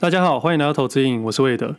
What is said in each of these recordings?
大家好，欢迎来到投资影，我是魏德。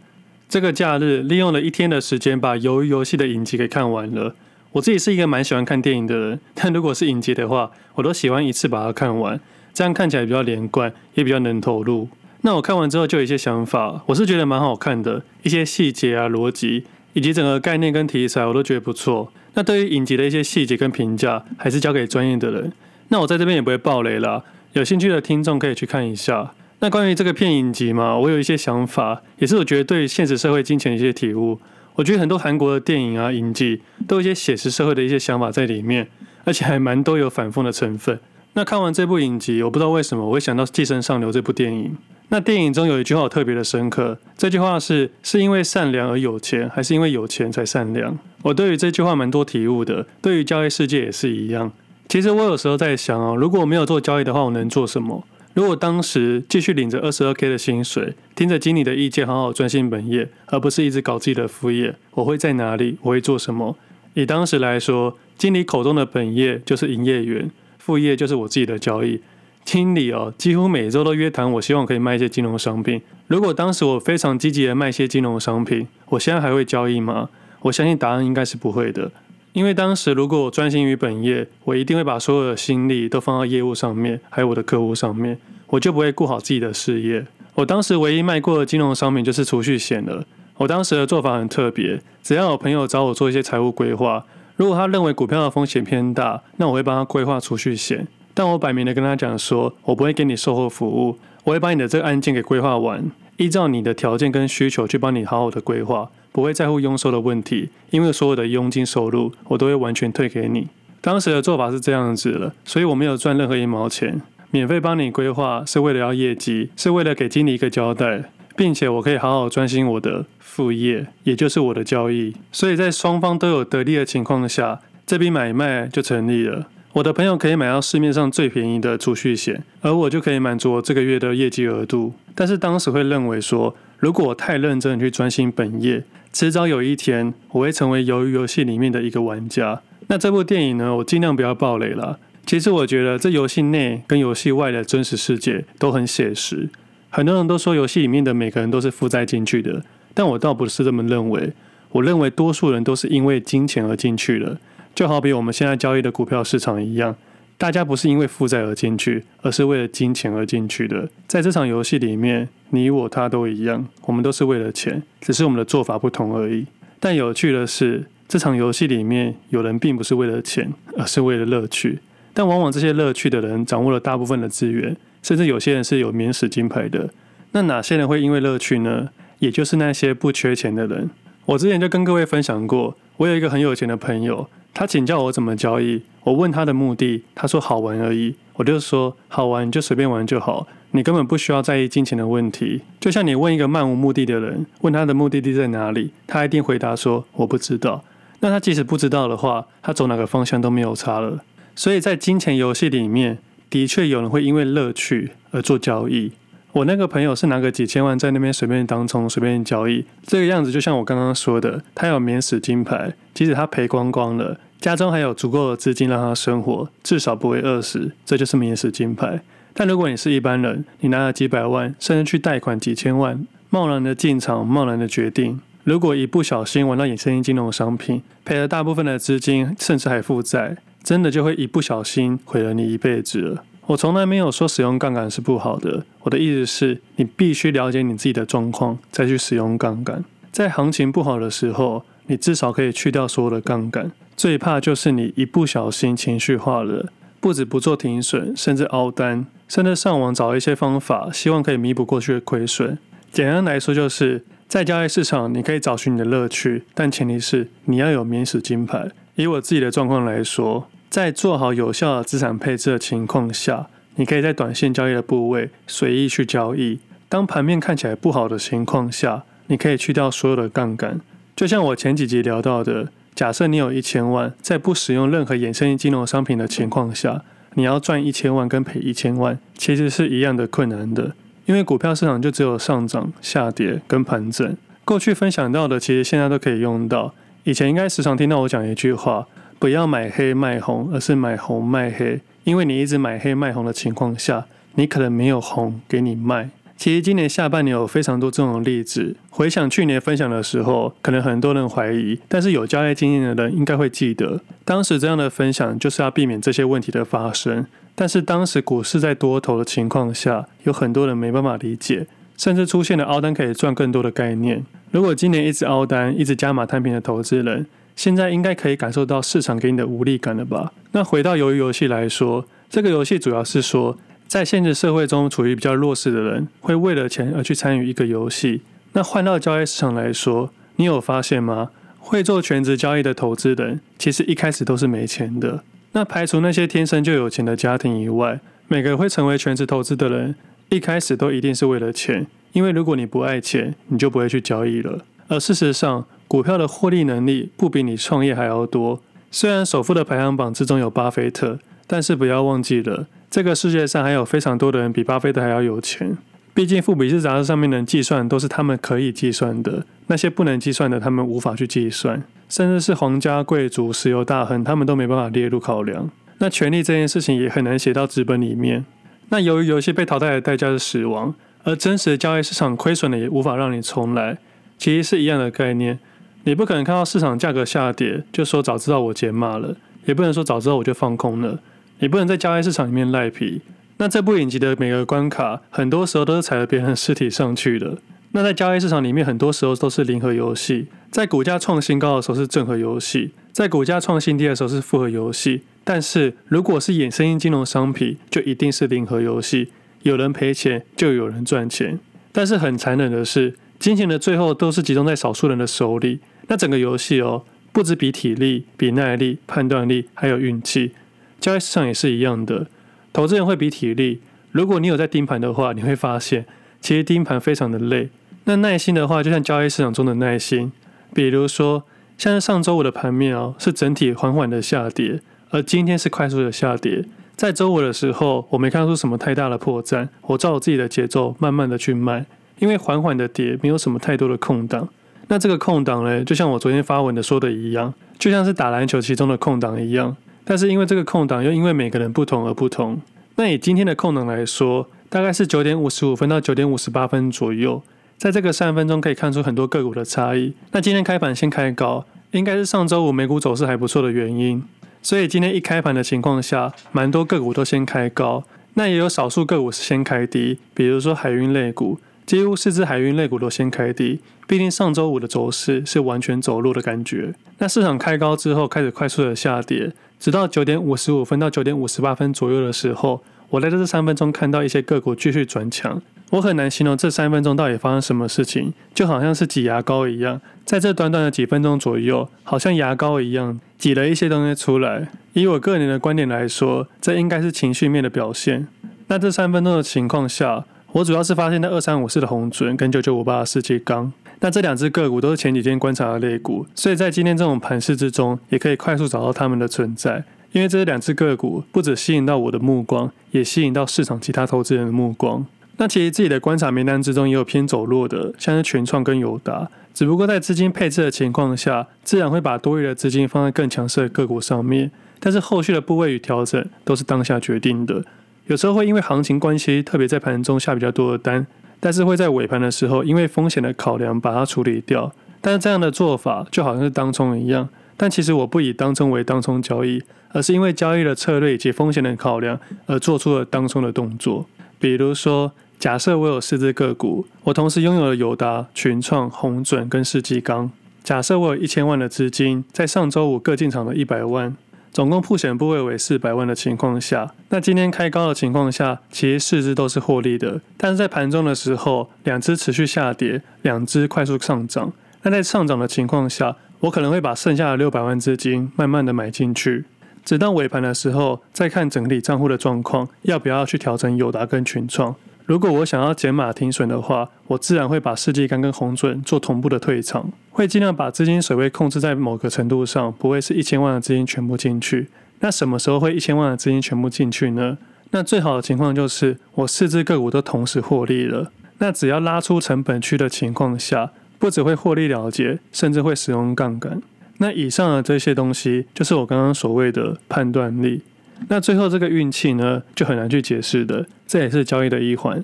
这个假日利用了一天的时间，把《鱿鱼游戏》的影集给看完了。我自己是一个蛮喜欢看电影的人，但如果是影集的话，我都喜欢一次把它看完，这样看起来比较连贯，也比较能投入。那我看完之后就有一些想法，我是觉得蛮好看的，一些细节啊、逻辑以及整个概念跟题材，我都觉得不错。那对于影集的一些细节跟评价，还是交给专业的人。那我在这边也不会爆雷啦，有兴趣的听众可以去看一下。那关于这个片影集嘛，我有一些想法，也是我觉得对现实社会金钱的一些体悟。我觉得很多韩国的电影啊、影集都有一些写实社会的一些想法在里面，而且还蛮多有反讽的成分。那看完这部影集，我不知道为什么我会想到《寄生上流》这部电影。那电影中有一句话我特别的深刻，这句话是：是因为善良而有钱，还是因为有钱才善良？我对于这句话蛮多体悟的，对于交易世界也是一样。其实我有时候在想哦，如果我没有做交易的话，我能做什么？如果当时继续领着二十二 K 的薪水，听着经理的意见，好好专心本业，而不是一直搞自己的副业，我会在哪里？我会做什么？以当时来说，经理口中的本业就是营业员，副业就是我自己的交易。经理哦，几乎每周都约谈，我希望可以卖一些金融商品。如果当时我非常积极的卖一些金融商品，我现在还会交易吗？我相信答案应该是不会的。因为当时如果我专心于本业，我一定会把所有的心力都放到业务上面，还有我的客户上面，我就不会顾好自己的事业。我当时唯一卖过的金融商品就是储蓄险了。我当时的做法很特别，只要有朋友找我做一些财务规划，如果他认为股票的风险偏大，那我会帮他规划储蓄险。但我摆明的跟他讲说，我不会给你售后服务，我会把你的这个案件给规划完，依照你的条件跟需求去帮你好好的规划。不会在乎佣收的问题，因为所有的佣金收入我都会完全退给你。当时的做法是这样子的，所以我没有赚任何一毛钱，免费帮你规划是为了要业绩，是为了给经理一个交代，并且我可以好好专心我的副业，也就是我的交易。所以在双方都有得利的情况下，这笔买卖就成立了。我的朋友可以买到市面上最便宜的储蓄险，而我就可以满足我这个月的业绩额度。但是当时会认为说，如果我太认真去专心本业，迟早有一天我会成为鱿鱼游戏里面的一个玩家。那这部电影呢，我尽量不要爆雷了。其实我觉得这游戏内跟游戏外的真实世界都很写实。很多人都说游戏里面的每个人都是负债进去的，但我倒不是这么认为。我认为多数人都是因为金钱而进去的。就好比我们现在交易的股票市场一样，大家不是因为负债而进去，而是为了金钱而进去的。在这场游戏里面，你我他都一样，我们都是为了钱，只是我们的做法不同而已。但有趣的是，这场游戏里面有人并不是为了钱，而是为了乐趣。但往往这些乐趣的人掌握了大部分的资源，甚至有些人是有免死金牌的。那哪些人会因为乐趣呢？也就是那些不缺钱的人。我之前就跟各位分享过，我有一个很有钱的朋友。他请教我怎么交易，我问他的目的，他说好玩而已。我就说好玩你就随便玩就好，你根本不需要在意金钱的问题。就像你问一个漫无目的的人，问他的目的地在哪里，他一定回答说我不知道。那他即使不知道的话，他走哪个方向都没有差了。所以在金钱游戏里面，的确有人会因为乐趣而做交易。我那个朋友是拿个几千万在那边随便当冲、随便交易，这个样子就像我刚刚说的，他有免死金牌，即使他赔光光了，家中还有足够的资金让他生活，至少不会饿死，这就是免死金牌。但如果你是一般人，你拿了几百万，甚至去贷款几千万，贸然的进场，贸然的决定，如果一不小心玩到衍生金融商品，赔了大部分的资金，甚至还负债，真的就会一不小心毁了你一辈子了。我从来没有说使用杠杆是不好的，我的意思是你必须了解你自己的状况，再去使用杠杆。在行情不好的时候，你至少可以去掉所有的杠杆。最怕就是你一不小心情绪化了，不止不做停损，甚至凹单，甚至上网找一些方法，希望可以弥补过去的亏损。简单来说，就是在交易市场，你可以找寻你的乐趣，但前提是你要有免死金牌。以我自己的状况来说。在做好有效的资产配置的情况下，你可以在短线交易的部位随意去交易。当盘面看起来不好的情况下，你可以去掉所有的杠杆。就像我前几集聊到的，假设你有一千万，在不使用任何衍生金融商品的情况下，你要赚一千万跟赔一千万，其实是一样的困难的。因为股票市场就只有上涨、下跌跟盘整。过去分享到的，其实现在都可以用到。以前应该时常听到我讲一句话。不要买黑卖红，而是买红卖黑。因为你一直买黑卖红的情况下，你可能没有红给你卖。其实今年下半年有非常多这种例子。回想去年分享的时候，可能很多人怀疑，但是有交易经验的人应该会记得，当时这样的分享就是要避免这些问题的发生。但是当时股市在多头的情况下，有很多人没办法理解，甚至出现了凹单可以赚更多的概念。如果今年一直凹单、一直加码摊平的投资人，现在应该可以感受到市场给你的无力感了吧？那回到鱿鱼游戏来说，这个游戏主要是说。在现实社会中处于比较弱势的人，会为了钱而去参与一个游戏。那换到交易市场来说，你有发现吗？会做全职交易的投资人，其实一开始都是没钱的。那排除那些天生就有钱的家庭以外，每个会成为全职投资的人，一开始都一定是为了钱。因为如果你不爱钱，你就不会去交易了。而事实上，股票的获利能力不比你创业还要多。虽然首富的排行榜之中有巴菲特，但是不要忘记了。这个世界上还有非常多的人比巴菲特还要有钱。毕竟富比士杂志上面能计算都是他们可以计算的，那些不能计算的他们无法去计算。甚至是皇家贵族、石油大亨，他们都没办法列入考量。那权力这件事情也很难写到纸本里面。那由于游戏被淘汰的代价是死亡，而真实的交易市场亏损了也无法让你重来，其实是一样的概念。你不可能看到市场价格下跌就说早知道我减码了，也不能说早知道我就放空了。你不能在交易市场里面赖皮。那这部影集的每个关卡，很多时候都是踩着别人的尸体上去的。那在交易市场里面，很多时候都是零和游戏。在股价创新高的时候是正和游戏，在股价创新低的时候是负和游戏。但是如果是衍生性金融商品，就一定是零和游戏。有人赔钱，就有人赚钱。但是很残忍的是，金钱的最后都是集中在少数人的手里。那整个游戏哦，不止比体力、比耐力、判断力，还有运气。交易市场也是一样的，投资人会比体力。如果你有在盯盘的话，你会发现其实盯盘非常的累。那耐心的话，就像交易市场中的耐心。比如说，像是上周五的盘面哦，是整体缓缓的下跌，而今天是快速的下跌。在周五的时候，我没看出什么太大的破绽，我照我自己的节奏慢慢的去卖，因为缓缓的跌，没有什么太多的空档。那这个空档呢，就像我昨天发文的说的一样，就像是打篮球其中的空档一样。但是因为这个空档又因为每个人不同而不同。那以今天的空档来说，大概是九点五十五分到九点五十八分左右，在这个三分钟可以看出很多个股的差异。那今天开盘先开高，应该是上周五美股走势还不错的原因。所以今天一开盘的情况下，蛮多个股都先开高，那也有少数个股是先开低，比如说海运类股。几乎四只海运类股都先开低，毕竟上周五的走势是完全走弱的感觉。那市场开高之后开始快速的下跌，直到九点五十五分到九点五十八分左右的时候，我在这三分钟看到一些个股继续转强。我很难形容这三分钟到底发生什么事情，就好像是挤牙膏一样，在这短短的几分钟左右，好像牙膏一样挤了一些东西出来。以我个人的观点来说，这应该是情绪面的表现。那这三分钟的情况下，我主要是发现那二三五四的鸿准跟九九五八的世纪钢，那这两只个股都是前几天观察的类股，所以在今天这种盘势之中，也可以快速找到它们的存在。因为这两只个股不只吸引到我的目光，也吸引到市场其他投资人的目光。那其实自己的观察名单之中也有偏走弱的，像是全创跟友达，只不过在资金配置的情况下，自然会把多余的资金放在更强势的个股上面，但是后续的部位与调整都是当下决定的。有时候会因为行情关系，特别在盘中下比较多的单，但是会在尾盘的时候，因为风险的考量把它处理掉。但是这样的做法就好像是当冲一样，但其实我不以当冲为当冲交易，而是因为交易的策略以及风险的考量而做出了当冲的动作。比如说，假设我有四只个股，我同时拥有了友达、群创、红准跟世纪钢。假设我有一千万的资金，在上周五各进场了一百万。总共曝险部位为四百万的情况下，那今天开高的情况下，其实四只都是获利的。但是在盘中的时候，两只持续下跌，两只快速上涨。那在上涨的情况下，我可能会把剩下的六百万资金慢慢的买进去，直到尾盘的时候再看整体账户的状况，要不要去调整友达跟群创。如果我想要减码停损的话，我自然会把世纪钢跟红准做同步的退场，会尽量把资金水位控制在某个程度上，不会是一千万的资金全部进去。那什么时候会一千万的资金全部进去呢？那最好的情况就是我四只个股都同时获利了。那只要拉出成本区的情况下，不只会获利了结，甚至会使用杠杆。那以上的这些东西，就是我刚刚所谓的判断力。那最后这个运气呢，就很难去解释的，这也是交易的一环。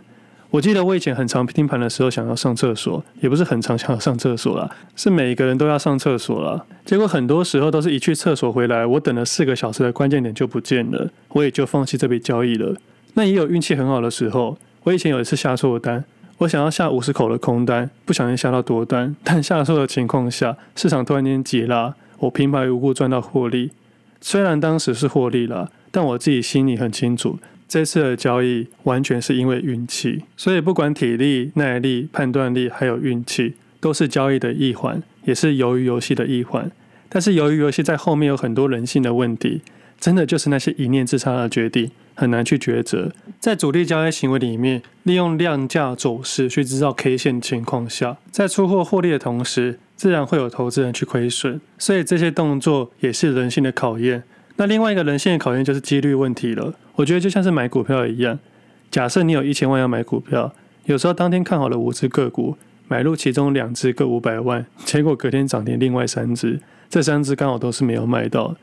我记得我以前很常盯盘的时候想要上厕所，也不是很常想要上厕所啦，是每一个人都要上厕所啦。结果很多时候都是一去厕所回来，我等了四个小时的关键点就不见了，我也就放弃这笔交易了。那也有运气很好的时候，我以前有一次下错单，我想要下五十口的空单，不小心下到多单，但下错的情况下，市场突然间急拉，我平白无故赚到获利。虽然当时是获利了，但我自己心里很清楚。这次的交易完全是因为运气，所以不管体力、耐力、判断力，还有运气，都是交易的一环，也是鱿鱼游戏的一环。但是由于游戏在后面有很多人性的问题，真的就是那些一念之差的决定，很难去抉择。在主力交易行为里面，利用量价走势去制造 K 线情况下，在出货获利的同时，自然会有投资人去亏损，所以这些动作也是人性的考验。那另外一个人性的考验就是几率问题了。我觉得就像是买股票一样，假设你有一千万要买股票，有时候当天看好了五只个股，买入其中两只各五百万，结果隔天涨停另外三只，这三只刚好都是没有卖到。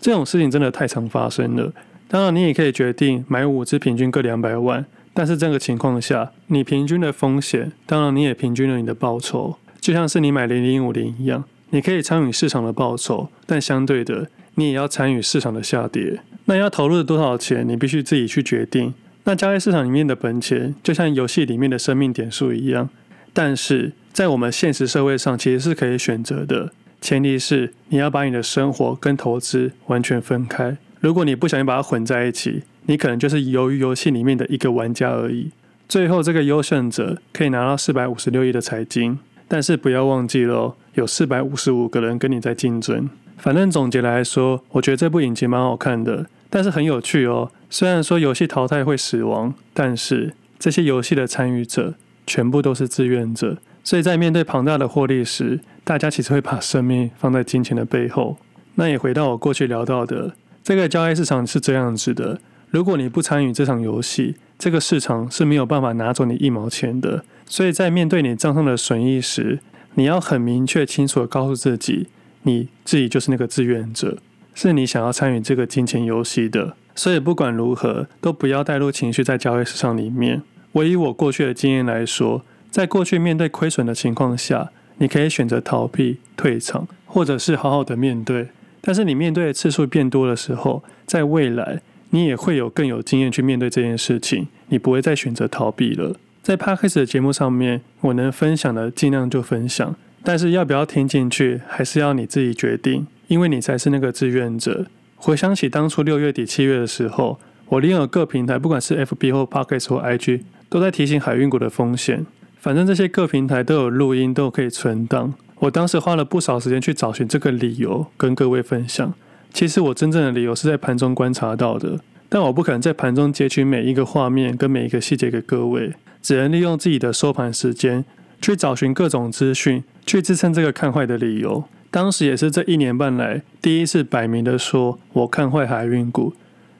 这种事情真的太常发生了。当然，你也可以决定买五只平均各两百万，但是这个情况下，你平均的风险，当然你也平均了你的报酬，就像是你买零零五零一样，你可以参与市场的报酬，但相对的。你也要参与市场的下跌，那要投入多少钱，你必须自己去决定。那交易市场里面的本钱，就像游戏里面的生命点数一样，但是在我们现实社会上，其实是可以选择的。前提是你要把你的生活跟投资完全分开。如果你不小心把它混在一起，你可能就是由于游戏里面的一个玩家而已。最后这个优胜者可以拿到四百五十六亿的彩金，但是不要忘记了，有四百五十五个人跟你在竞争。反正总结来说，我觉得这部影集蛮好看的，但是很有趣哦。虽然说游戏淘汰会死亡，但是这些游戏的参与者全部都是志愿者，所以在面对庞大的获利时，大家其实会把生命放在金钱的背后。那也回到我过去聊到的，这个交易市场是这样子的：如果你不参与这场游戏，这个市场是没有办法拿走你一毛钱的。所以在面对你账上的损益时，你要很明确清楚地告诉自己。你自己就是那个志愿者，是你想要参与这个金钱游戏的，所以不管如何，都不要带入情绪在交易市场里面。我以我过去的经验来说，在过去面对亏损的情况下，你可以选择逃避、退场，或者是好好的面对。但是你面对的次数变多的时候，在未来你也会有更有经验去面对这件事情，你不会再选择逃避了。在 Podcast 的节目上面，我能分享的尽量就分享。但是要不要听进去，还是要你自己决定，因为你才是那个志愿者。回想起当初六月底七月的时候，我利用各平台，不管是 FB 或 p o c k e t 或 IG，都在提醒海运股的风险。反正这些各平台都有录音，都可以存档。我当时花了不少时间去找寻这个理由，跟各位分享。其实我真正的理由是在盘中观察到的，但我不可能在盘中截取每一个画面跟每一个细节给各位，只能利用自己的收盘时间。去找寻各种资讯，去支撑这个看坏的理由。当时也是这一年半来第一次摆明的说，我看坏海运股。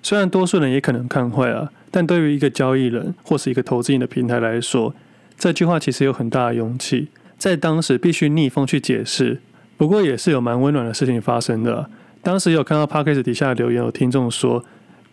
虽然多数人也可能看坏啊，但对于一个交易人或是一个投资型的平台来说，这句话其实有很大的勇气。在当时必须逆风去解释，不过也是有蛮温暖的事情发生的。当时有看到 Podcast 底下留言，有听众说，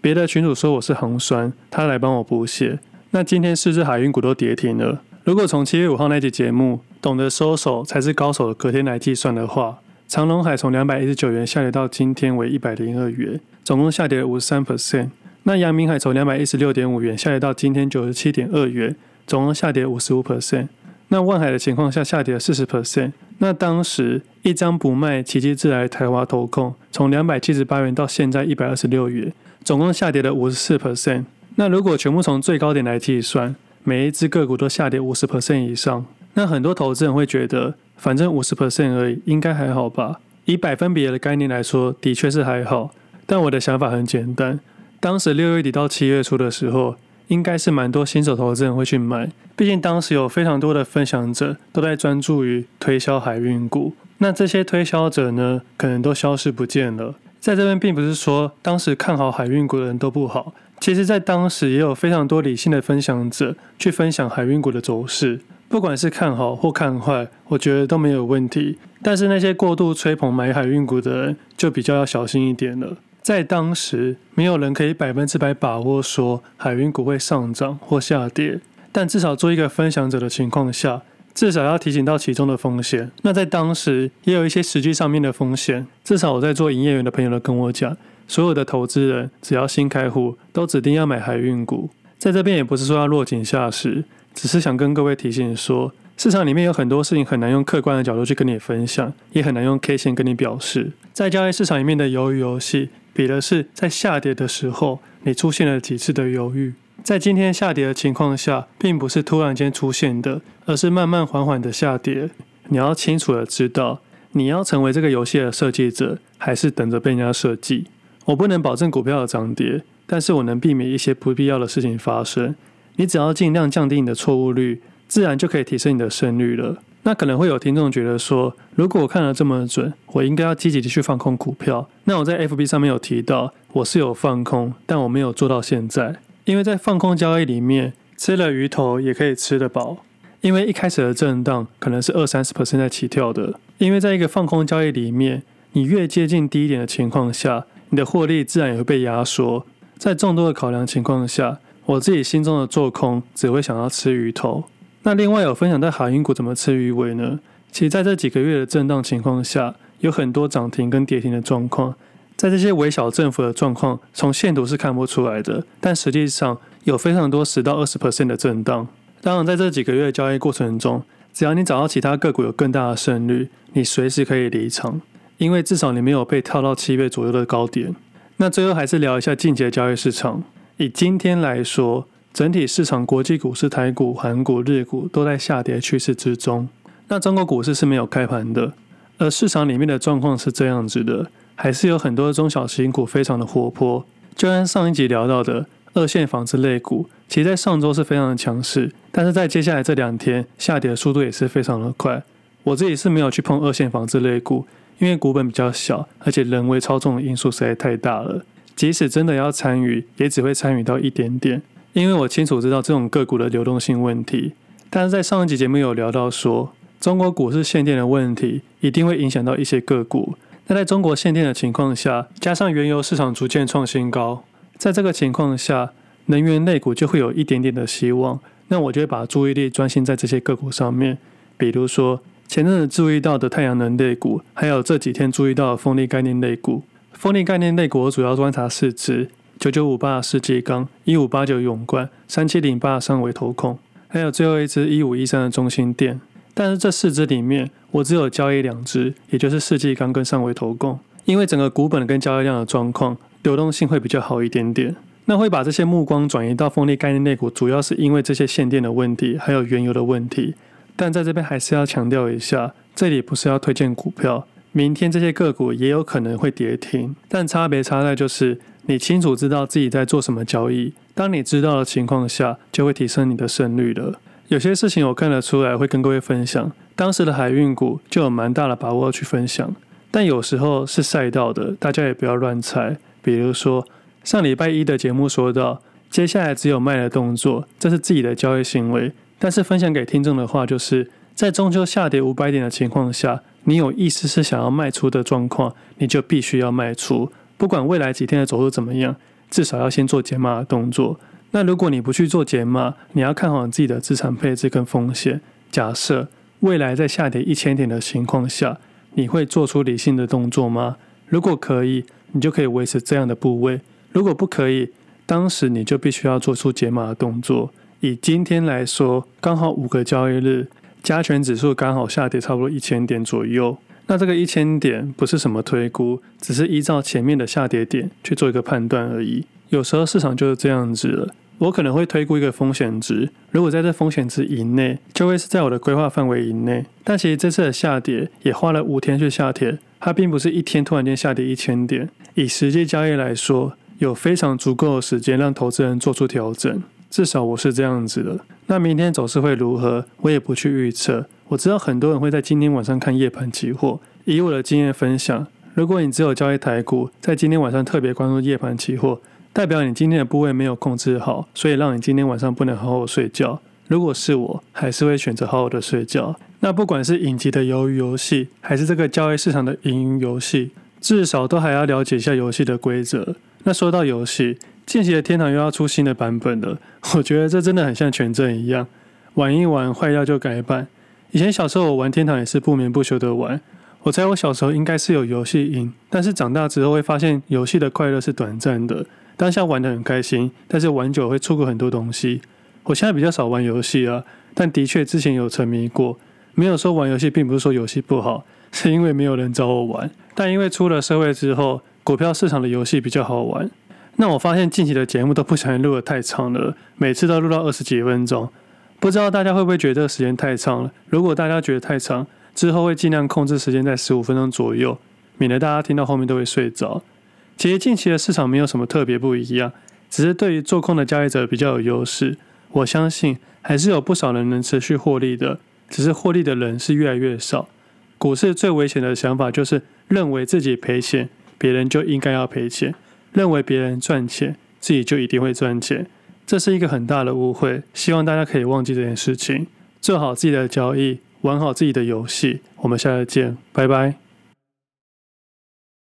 别的群主说我是横酸，他来帮我补血。那今天四只海运股都跌停了。如果从七月五号那集节目懂得收手才是高手的隔天来计算的话，长隆海从两百一十九元下跌到今天为一百零二元，总共下跌了五十三 percent。那阳明海从两百一十六点五元下跌到今天九十七点二元，总共下跌五十五 percent。那万海的情况下下跌了四十 percent。那当时一张不卖，奇迹自来台华投控从两百七十八元到现在一百二十六元，总共下跌了五十四 percent。那如果全部从最高点来计算，每一只个股都下跌五十 percent 以上，那很多投资人会觉得，反正五十 percent 而已，应该还好吧？以百分比的概念来说，的确是还好。但我的想法很简单，当时六月底到七月初的时候，应该是蛮多新手投资人会去买，毕竟当时有非常多的分享者都在专注于推销海运股。那这些推销者呢，可能都消失不见了。在这边，并不是说当时看好海运股的人都不好。其实，在当时也有非常多理性的分享者去分享海运股的走势，不管是看好或看坏，我觉得都没有问题。但是那些过度吹捧买海运股的人，就比较要小心一点了。在当时，没有人可以百分之百把握说海运股会上涨或下跌，但至少做一个分享者的情况下，至少要提醒到其中的风险。那在当时也有一些实际上面的风险，至少我在做营业员的朋友都跟我讲，所有的投资人只要新开户，都指定要买海运股。在这边也不是说要落井下石，只是想跟各位提醒说，市场里面有很多事情很难用客观的角度去跟你分享，也很难用 K 线跟你表示。在交易市场里面的鱿鱼游戏，比的是在下跌的时候，你出现了几次的犹豫。在今天下跌的情况下，并不是突然间出现的，而是慢慢缓缓的下跌。你要清楚的知道，你要成为这个游戏的设计者，还是等着被人家设计。我不能保证股票的涨跌，但是我能避免一些不必要的事情发生。你只要尽量降低你的错误率，自然就可以提升你的胜率了。那可能会有听众觉得说，如果我看得这么准，我应该要积极的去放空股票。那我在 FB 上面有提到，我是有放空，但我没有做到现在。因为在放空交易里面，吃了鱼头也可以吃得饱。因为一开始的震荡可能是二三十 percent 在起跳的。因为在一个放空交易里面，你越接近低点的情况下，你的获利自然也会被压缩。在众多的考量情况下，我自己心中的做空只会想要吃鱼头。那另外有分享在海运股怎么吃鱼尾呢？其实在这几个月的震荡情况下，有很多涨停跟跌停的状况。在这些微小振幅的状况，从线图是看不出来的，但实际上有非常多十到二十 percent 的震荡。当然，在这几个月的交易过程中，只要你找到其他个股有更大的胜率，你随时可以离场，因为至少你没有被套到七倍左右的高点。那最后还是聊一下近期的交易市场。以今天来说，整体市场国际股市、台股、韩股、日股都在下跌趋势之中。那中国股市是没有开盘的，而市场里面的状况是这样子的。还是有很多中小型股非常的活泼，就像上一集聊到的二线纺织类股，其实在上周是非常的强势，但是在接下来这两天下跌的速度也是非常的快。我自己是没有去碰二线纺织类股，因为股本比较小，而且人为操纵的因素实在太大了。即使真的要参与，也只会参与到一点点，因为我清楚知道这种个股的流动性问题。但是在上一集节目有聊到说，中国股市限电的问题一定会影响到一些个股。那在中国限电的情况下，加上原油市场逐渐创新高，在这个情况下，能源类股就会有一点点的希望。那我就会把注意力专心在这些个股上面，比如说前阵子注意到的太阳能类股，还有这几天注意到的风力概念类股。风力概念类股我主要观察四支：九九五八的世纪钢、一五八九永冠、三七零八的上纬投控，还有最后一只一五一三的中心电。但是这四支里面，我只有交易两支，也就是世纪钢跟上纬投控，因为整个股本跟交易量的状况，流动性会比较好一点点。那会把这些目光转移到风力概念类股，主要是因为这些限电的问题，还有原油的问题。但在这边还是要强调一下，这里不是要推荐股票，明天这些个股也有可能会跌停，但差别差在就是你清楚知道自己在做什么交易，当你知道的情况下，就会提升你的胜率了。有些事情我看得出来，会跟各位分享。当时的海运股就有蛮大的把握去分享，但有时候是赛道的，大家也不要乱猜。比如说上礼拜一的节目说到，接下来只有卖的动作，这是自己的交易行为。但是分享给听众的话，就是在中秋下跌五百点的情况下，你有意思是想要卖出的状况，你就必须要卖出，不管未来几天的走势怎么样，至少要先做减码的动作。那如果你不去做减码，你要看好你自己的资产配置跟风险。假设未来在下跌一千点的情况下，你会做出理性的动作吗？如果可以，你就可以维持这样的部位；如果不可以，当时你就必须要做出解码的动作。以今天来说，刚好五个交易日，加权指数刚好下跌差不多一千点左右。那这个一千点不是什么推估，只是依照前面的下跌点去做一个判断而已。有时候市场就是这样子了。我可能会推估一个风险值，如果在这风险值以内，就会是在我的规划范围以内。但其实这次的下跌也花了五天去下跌，它并不是一天突然间下跌一千点。以实际交易来说，有非常足够的时间让投资人做出调整，至少我是这样子的。那明天走势会如何，我也不去预测。我知道很多人会在今天晚上看夜盘期货，以我的经验分享，如果你只有交易台股，在今天晚上特别关注夜盘期货。代表你今天的部位没有控制好，所以让你今天晚上不能好好睡觉。如果是我，还是会选择好好的睡觉。那不管是影集的鱿鱼游戏，还是这个交易市场的赢鱼游戏，至少都还要了解一下游戏的规则。那说到游戏，近期的天堂又要出新的版本了，我觉得这真的很像权证一样，玩一玩坏掉就改版。以前小时候我玩天堂也是不眠不休的玩，我猜我小时候应该是有游戏瘾，但是长大之后会发现游戏的快乐是短暂的，当下玩得很开心，但是玩久会错过很多东西。我现在比较少玩游戏啊，但的确之前有沉迷过。没有说玩游戏并不是说游戏不好，是因为没有人找我玩。但因为出了社会之后，股票市场的游戏比较好玩。那我发现近期的节目都不小心录得太长了，每次都录到二十几分钟。不知道大家会不会觉得这个时间太长了？如果大家觉得太长，之后会尽量控制时间在十五分钟左右，免得大家听到后面都会睡着。其实近期的市场没有什么特别不一样，只是对于做空的交易者比较有优势。我相信还是有不少人能持续获利的，只是获利的人是越来越少。股市最危险的想法就是认为自己赔钱，别人就应该要赔钱；认为别人赚钱，自己就一定会赚钱。这是一个很大的误会，希望大家可以忘记这件事情，做好自己的交易，玩好自己的游戏。我们下次见，拜拜。